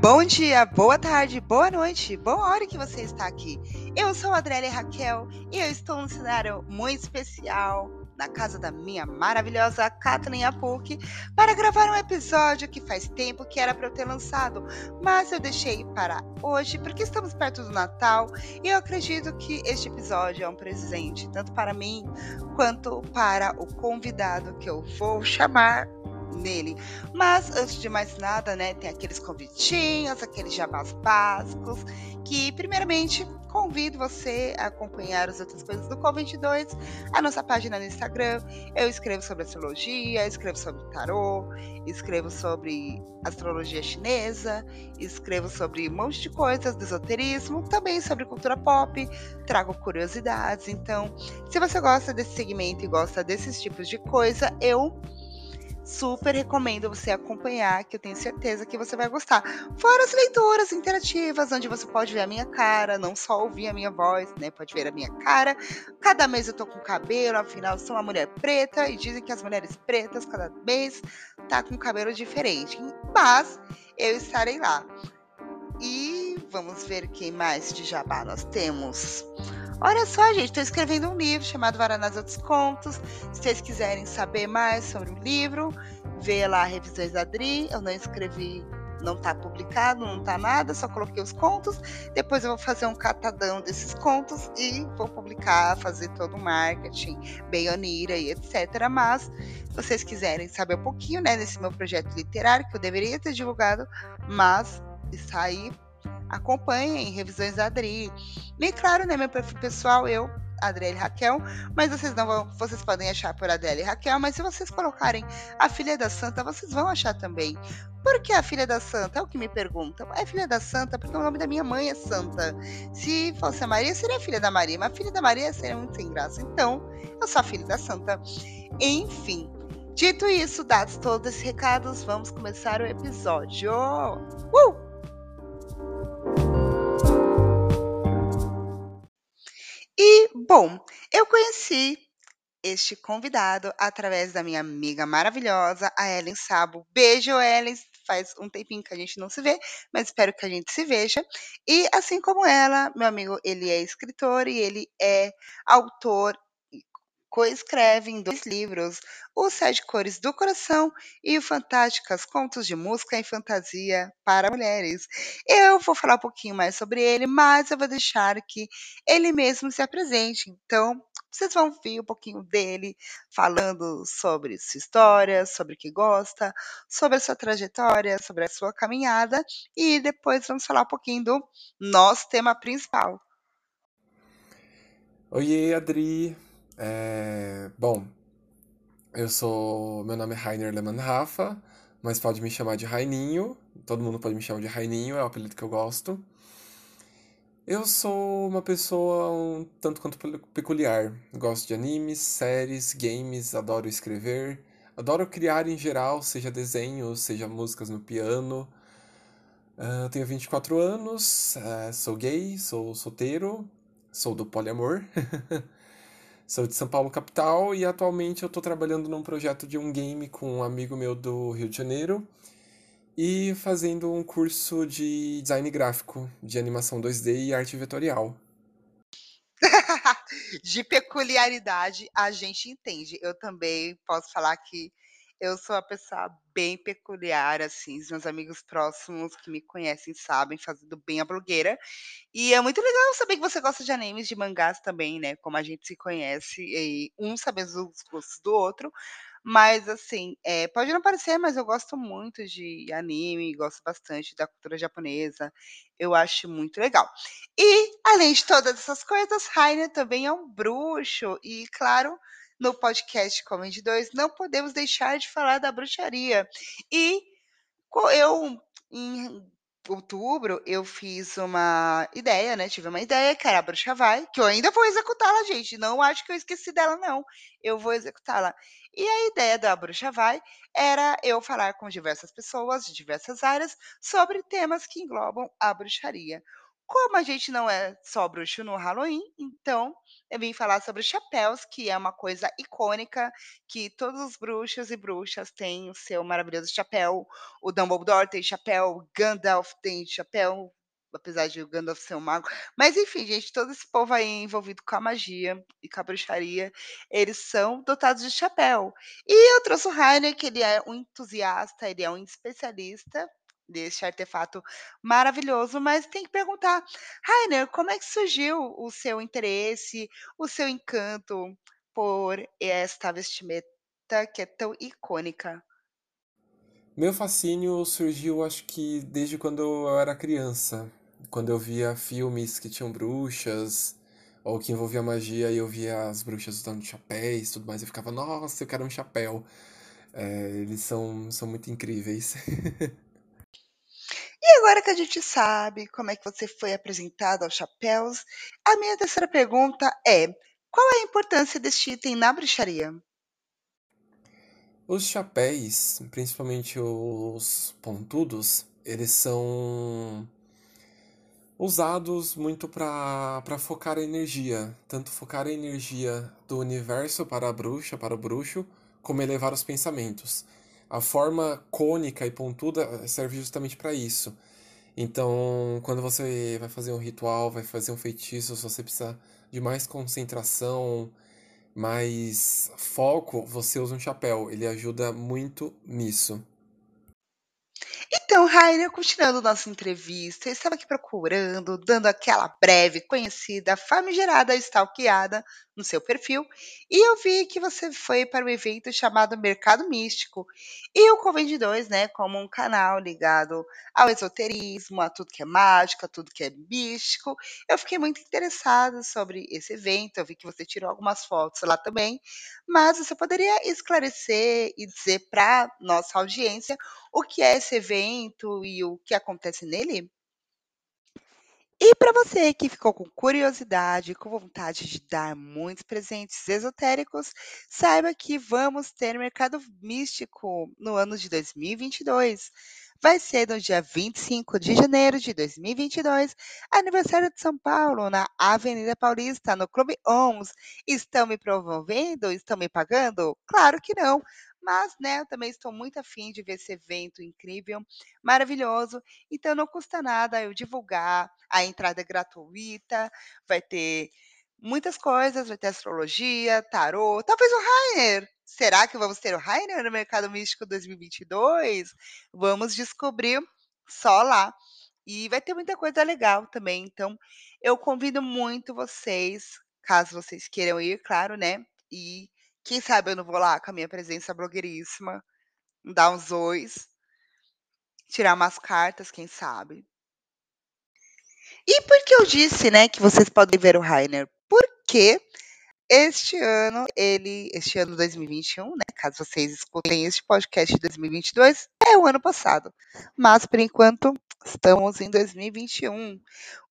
Bom dia, boa tarde, boa noite, boa hora que você está aqui. Eu sou a Adriele Raquel e eu estou num cenário muito especial na casa da minha maravilhosa Kathleen Apuk para gravar um episódio que faz tempo que era para eu ter lançado, mas eu deixei para hoje porque estamos perto do Natal e eu acredito que este episódio é um presente tanto para mim quanto para o convidado que eu vou chamar nele. Mas antes de mais nada, né, tem aqueles convitinhos, aqueles jabás básicos, que primeiramente convido você a acompanhar as outras coisas do Com22, a nossa página no Instagram. Eu escrevo sobre astrologia, escrevo sobre tarô, escrevo sobre astrologia chinesa, escrevo sobre um monte de coisas do esoterismo, também sobre cultura pop, trago curiosidades. Então, se você gosta desse segmento e gosta desses tipos de coisa, eu super recomendo você acompanhar, que eu tenho certeza que você vai gostar. Fora as leituras interativas, onde você pode ver a minha cara, não só ouvir a minha voz, né? Pode ver a minha cara. Cada mês eu tô com cabelo, afinal, sou uma mulher preta e dizem que as mulheres pretas, cada mês, tá com cabelo diferente. Mas eu estarei lá. E vamos ver quem mais de jabá nós temos. Olha só, gente, estou escrevendo um livro chamado Varanás dos Contos. Se vocês quiserem saber mais sobre o livro, vê lá Revisões da Adri. Eu não escrevi, não está publicado, não está nada, só coloquei os contos. Depois eu vou fazer um catadão desses contos e vou publicar, fazer todo o marketing, Beionira e etc. Mas, se vocês quiserem saber um pouquinho né, desse meu projeto literário, que eu deveria ter divulgado, mas está aí acompanhem revisões da Adri. Bem claro, né, meu perfil pessoal, eu, Adriele Raquel, mas vocês não vão, vocês podem achar por Adriele Raquel, mas se vocês colocarem a filha da Santa, vocês vão achar também. Por que a filha da Santa? É o que me perguntam. É filha da Santa porque o nome da minha mãe é Santa. Se fosse a Maria, seria filha da Maria, mas filha da Maria seria muito sem graça. Então, eu sou a filha da Santa. Enfim, dito isso, dados todos esses recados, vamos começar o episódio. Uh! E, bom, eu conheci este convidado através da minha amiga maravilhosa, a Ellen Sabo. Beijo, Ellen. Faz um tempinho que a gente não se vê, mas espero que a gente se veja. E assim como ela, meu amigo, ele é escritor e ele é autor coescreve em dois livros, Os Sete Cores do Coração e o Fantásticas Contos de Música e Fantasia para Mulheres. Eu vou falar um pouquinho mais sobre ele, mas eu vou deixar que ele mesmo se apresente. Então, vocês vão ver um pouquinho dele falando sobre sua história, sobre o que gosta, sobre a sua trajetória, sobre a sua caminhada e depois vamos falar um pouquinho do nosso tema principal. Oiê, Adri. É, bom, eu sou. Meu nome é Rainer Lehmann Rafa, mas pode me chamar de Raininho. Todo mundo pode me chamar de Raininho, é o apelido que eu gosto. Eu sou uma pessoa um tanto quanto peculiar. Gosto de animes, séries, games, adoro escrever, adoro criar em geral, seja desenho, seja músicas no piano. Uh, tenho 24 anos, uh, sou gay, sou solteiro, sou do poliamor. Sou de São Paulo, capital, e atualmente eu estou trabalhando num projeto de um game com um amigo meu do Rio de Janeiro e fazendo um curso de design gráfico, de animação 2D e arte vetorial. de peculiaridade a gente entende. Eu também posso falar que eu sou uma pessoa bem peculiar, assim, os meus amigos próximos que me conhecem sabem, fazendo bem a blogueira. E é muito legal saber que você gosta de animes, de mangás também, né? Como a gente se conhece, e um sabe os gostos do outro. Mas, assim, é, pode não parecer, mas eu gosto muito de anime, gosto bastante da cultura japonesa. Eu acho muito legal. E, além de todas essas coisas, Rainer também é um bruxo. E, claro, no podcast Comedy 2, não podemos deixar de falar da bruxaria. E eu, em outubro, eu fiz uma ideia, né? Tive uma ideia era a Bruxa Vai, que eu ainda vou executá-la, gente. Não acho que eu esqueci dela, não. Eu vou executá-la. E a ideia da Bruxa Vai era eu falar com diversas pessoas de diversas áreas sobre temas que englobam a bruxaria. Como a gente não é só bruxo no Halloween, então eu vim falar sobre chapéus, que é uma coisa icônica, que todos os bruxos e bruxas têm o seu maravilhoso chapéu. O Dumbledore tem chapéu, Gandalf tem chapéu, apesar de o Gandalf ser um mago. Mas enfim, gente, todo esse povo aí envolvido com a magia e com a bruxaria, eles são dotados de chapéu. E eu trouxe o Rainer, que ele é um entusiasta, ele é um especialista desse artefato maravilhoso, mas tem que perguntar, Rainer, como é que surgiu o seu interesse, o seu encanto por esta vestimenta que é tão icônica? Meu fascínio surgiu, acho que desde quando eu era criança, quando eu via filmes que tinham bruxas ou que envolvia magia e eu via as bruxas usando chapéus e tudo mais, eu ficava, nossa, eu quero um chapéu. É, eles são, são muito incríveis. Agora que a gente sabe como é que você foi apresentado aos chapéus, a minha terceira pergunta é: qual é a importância deste item na bruxaria? Os chapéus, principalmente os pontudos, eles são usados muito para focar a energia, tanto focar a energia do universo para a bruxa, para o bruxo, como elevar os pensamentos. A forma cônica e pontuda serve justamente para isso. Então, quando você vai fazer um ritual, vai fazer um feitiço, se você precisa de mais concentração, mais foco, você usa um chapéu. Ele ajuda muito nisso. Então, Rainer, continuando nossa entrevista, eu estava aqui procurando, dando aquela breve, conhecida, famigerada, stalkeada no seu perfil, e eu vi que você foi para um evento chamado Mercado Místico. E o Convende 2, né, como um canal ligado ao esoterismo, a tudo que é mágica, a tudo que é místico. Eu fiquei muito interessada sobre esse evento, eu vi que você tirou algumas fotos lá também, mas você poderia esclarecer e dizer para nossa audiência o que é esse evento e o que acontece nele? E para você que ficou com curiosidade, com vontade de dar muitos presentes esotéricos, saiba que vamos ter Mercado Místico no ano de 2022. Vai ser no dia 25 de janeiro de 2022, aniversário de São Paulo, na Avenida Paulista, no Clube ONS. Estão me promovendo? Estão me pagando? Claro que não. Mas, né, eu também estou muito afim de ver esse evento incrível, maravilhoso. Então não custa nada eu divulgar, a entrada é gratuita, vai ter muitas coisas, vai ter astrologia, tarô, talvez o Rainer. Será que vamos ter o Rainer no Mercado Místico 2022? Vamos descobrir só lá. E vai ter muita coisa legal também. Então, eu convido muito vocês, caso vocês queiram ir, claro, né? E quem sabe eu não vou lá com a minha presença blogueiríssima, dar uns ois, tirar umas cartas, quem sabe. E por que eu disse, né, que vocês podem ver o Rainer? Porque este ano, ele, este ano 2021, né, caso vocês escutem este podcast de 2022, é o ano passado. Mas por enquanto estamos em 2021.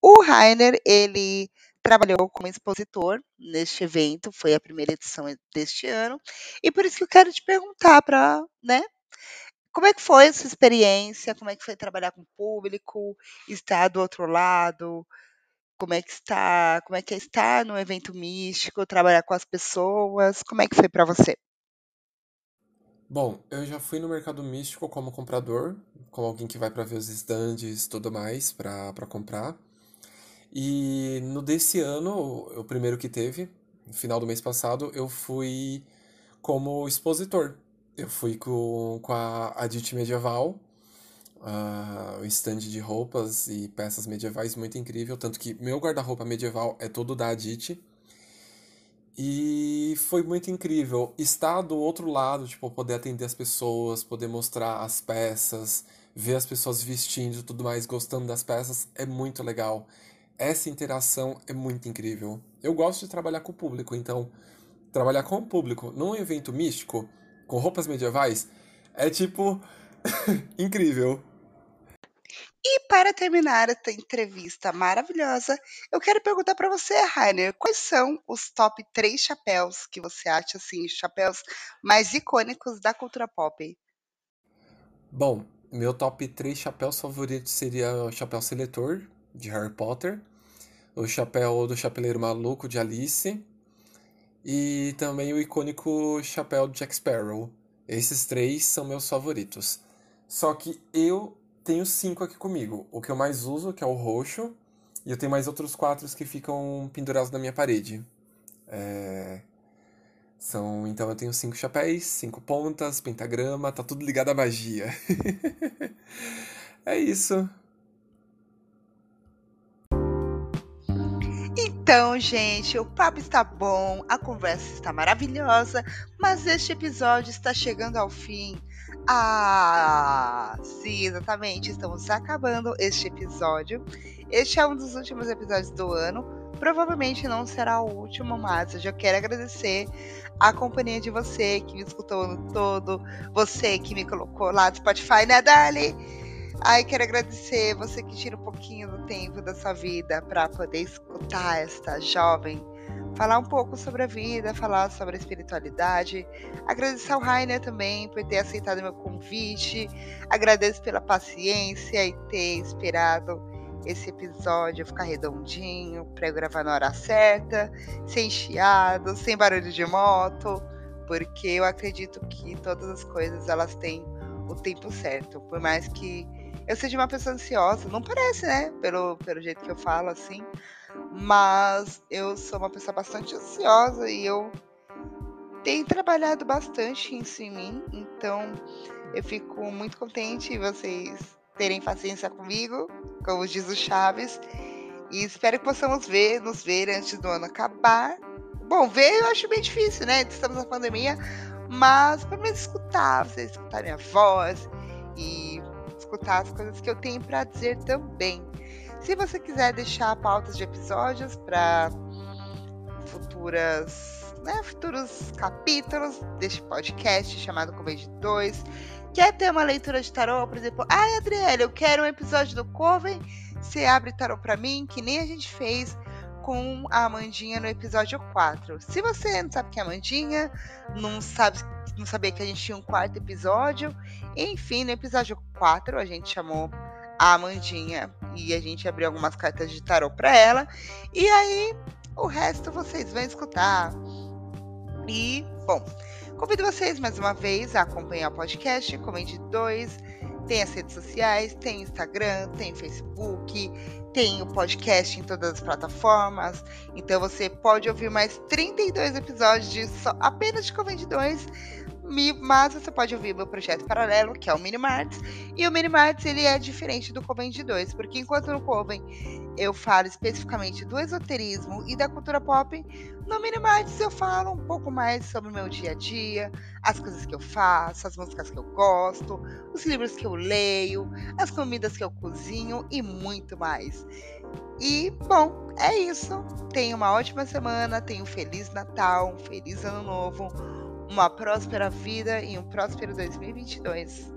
O Rainer, ele trabalhou como expositor neste evento, foi a primeira edição deste ano, e por isso que eu quero te perguntar para, né, como é que foi essa experiência? Como é que foi trabalhar com o público, estar do outro lado? Como é que está? Como é que é estar no evento místico, trabalhar com as pessoas? Como é que foi para você? Bom, eu já fui no mercado místico como comprador, como alguém que vai para ver os stands e tudo mais para comprar. E no desse ano, o primeiro que teve, no final do mês passado, eu fui como expositor. Eu fui com, com a Adit Medieval, uh, o stand de roupas e peças medievais muito incrível, tanto que meu guarda-roupa medieval é todo da Adit. E foi muito incrível estar do outro lado, tipo, poder atender as pessoas, poder mostrar as peças, ver as pessoas vestindo e tudo mais, gostando das peças, é muito legal essa interação é muito incrível. Eu gosto de trabalhar com o público, então trabalhar com o público num evento místico com roupas medievais é tipo incrível. E para terminar essa entrevista maravilhosa, eu quero perguntar para você, Rainer, quais são os top 3 chapéus que você acha assim, chapéus mais icônicos da cultura pop? Bom, meu top 3 chapéus favoritos seria o chapéu seletor, de Harry Potter, o chapéu do Chapeleiro Maluco de Alice e também o icônico chapéu de Jack Sparrow. Esses três são meus favoritos. Só que eu tenho cinco aqui comigo. O que eu mais uso, que é o roxo, e eu tenho mais outros quatro que ficam pendurados na minha parede. É... São, então eu tenho cinco chapéus, cinco pontas, pentagrama, tá tudo ligado à magia. é isso. Então, gente, o papo está bom, a conversa está maravilhosa, mas este episódio está chegando ao fim. Ah, sim, exatamente. Estamos acabando este episódio. Este é um dos últimos episódios do ano. Provavelmente não será o último, mas eu já quero agradecer a companhia de você que me escutou ano todo, você que me colocou lá no Spotify, né, Dali? Ai, quero agradecer você que tira um pouquinho do tempo da sua vida para poder escutar esta jovem falar um pouco sobre a vida, falar sobre a espiritualidade. Agradecer ao Rainer também por ter aceitado meu convite. Agradeço pela paciência e ter esperado esse episódio ficar redondinho para gravar na hora certa, sem chiado, sem barulho de moto, porque eu acredito que todas as coisas elas têm o tempo certo. Por mais que eu seja uma pessoa ansiosa, não parece, né? Pelo, pelo jeito que eu falo assim, mas eu sou uma pessoa bastante ansiosa e eu tenho trabalhado bastante isso em mim, então eu fico muito contente vocês terem paciência comigo, como diz o Chaves, e espero que possamos ver, nos ver antes do ano acabar. Bom, ver eu acho bem difícil, né? Estamos na pandemia, mas pelo menos escutar, vocês escutarem a voz e escutar as coisas que eu tenho para dizer também. Se você quiser deixar pautas de episódios para futuras, né, futuros capítulos deste podcast chamado Coven 2, quer ter uma leitura de tarô, por exemplo, ai Adriele, eu quero um episódio do Coven, você abre tarô para mim, que nem a gente fez com a Amandinha no episódio 4. Se você não sabe quem é a Amandinha, não sabe não sabia que a gente tinha um quarto episódio, enfim, no episódio 4 a gente chamou a Amandinha e a gente abriu algumas cartas de tarô para ela. E aí, o resto vocês vão escutar. E, bom, convido vocês mais uma vez a acompanhar o podcast Comente 2. Tem as redes sociais, tem Instagram, tem Facebook, tem o podcast em todas as plataformas. Então você pode ouvir mais 32 episódios de só, apenas de Comente 2 mas você pode ouvir meu projeto paralelo, que é o Minimarts. E o Minimarts ele é diferente do Coven de 2, porque enquanto no Coven eu falo especificamente do esoterismo e da cultura pop, no Minimarts eu falo um pouco mais sobre o meu dia a dia, as coisas que eu faço, as músicas que eu gosto, os livros que eu leio, as comidas que eu cozinho e muito mais. E, bom, é isso. Tenha uma ótima semana, tenha um Feliz Natal, um Feliz Ano Novo uma próspera vida e um próspero 2022.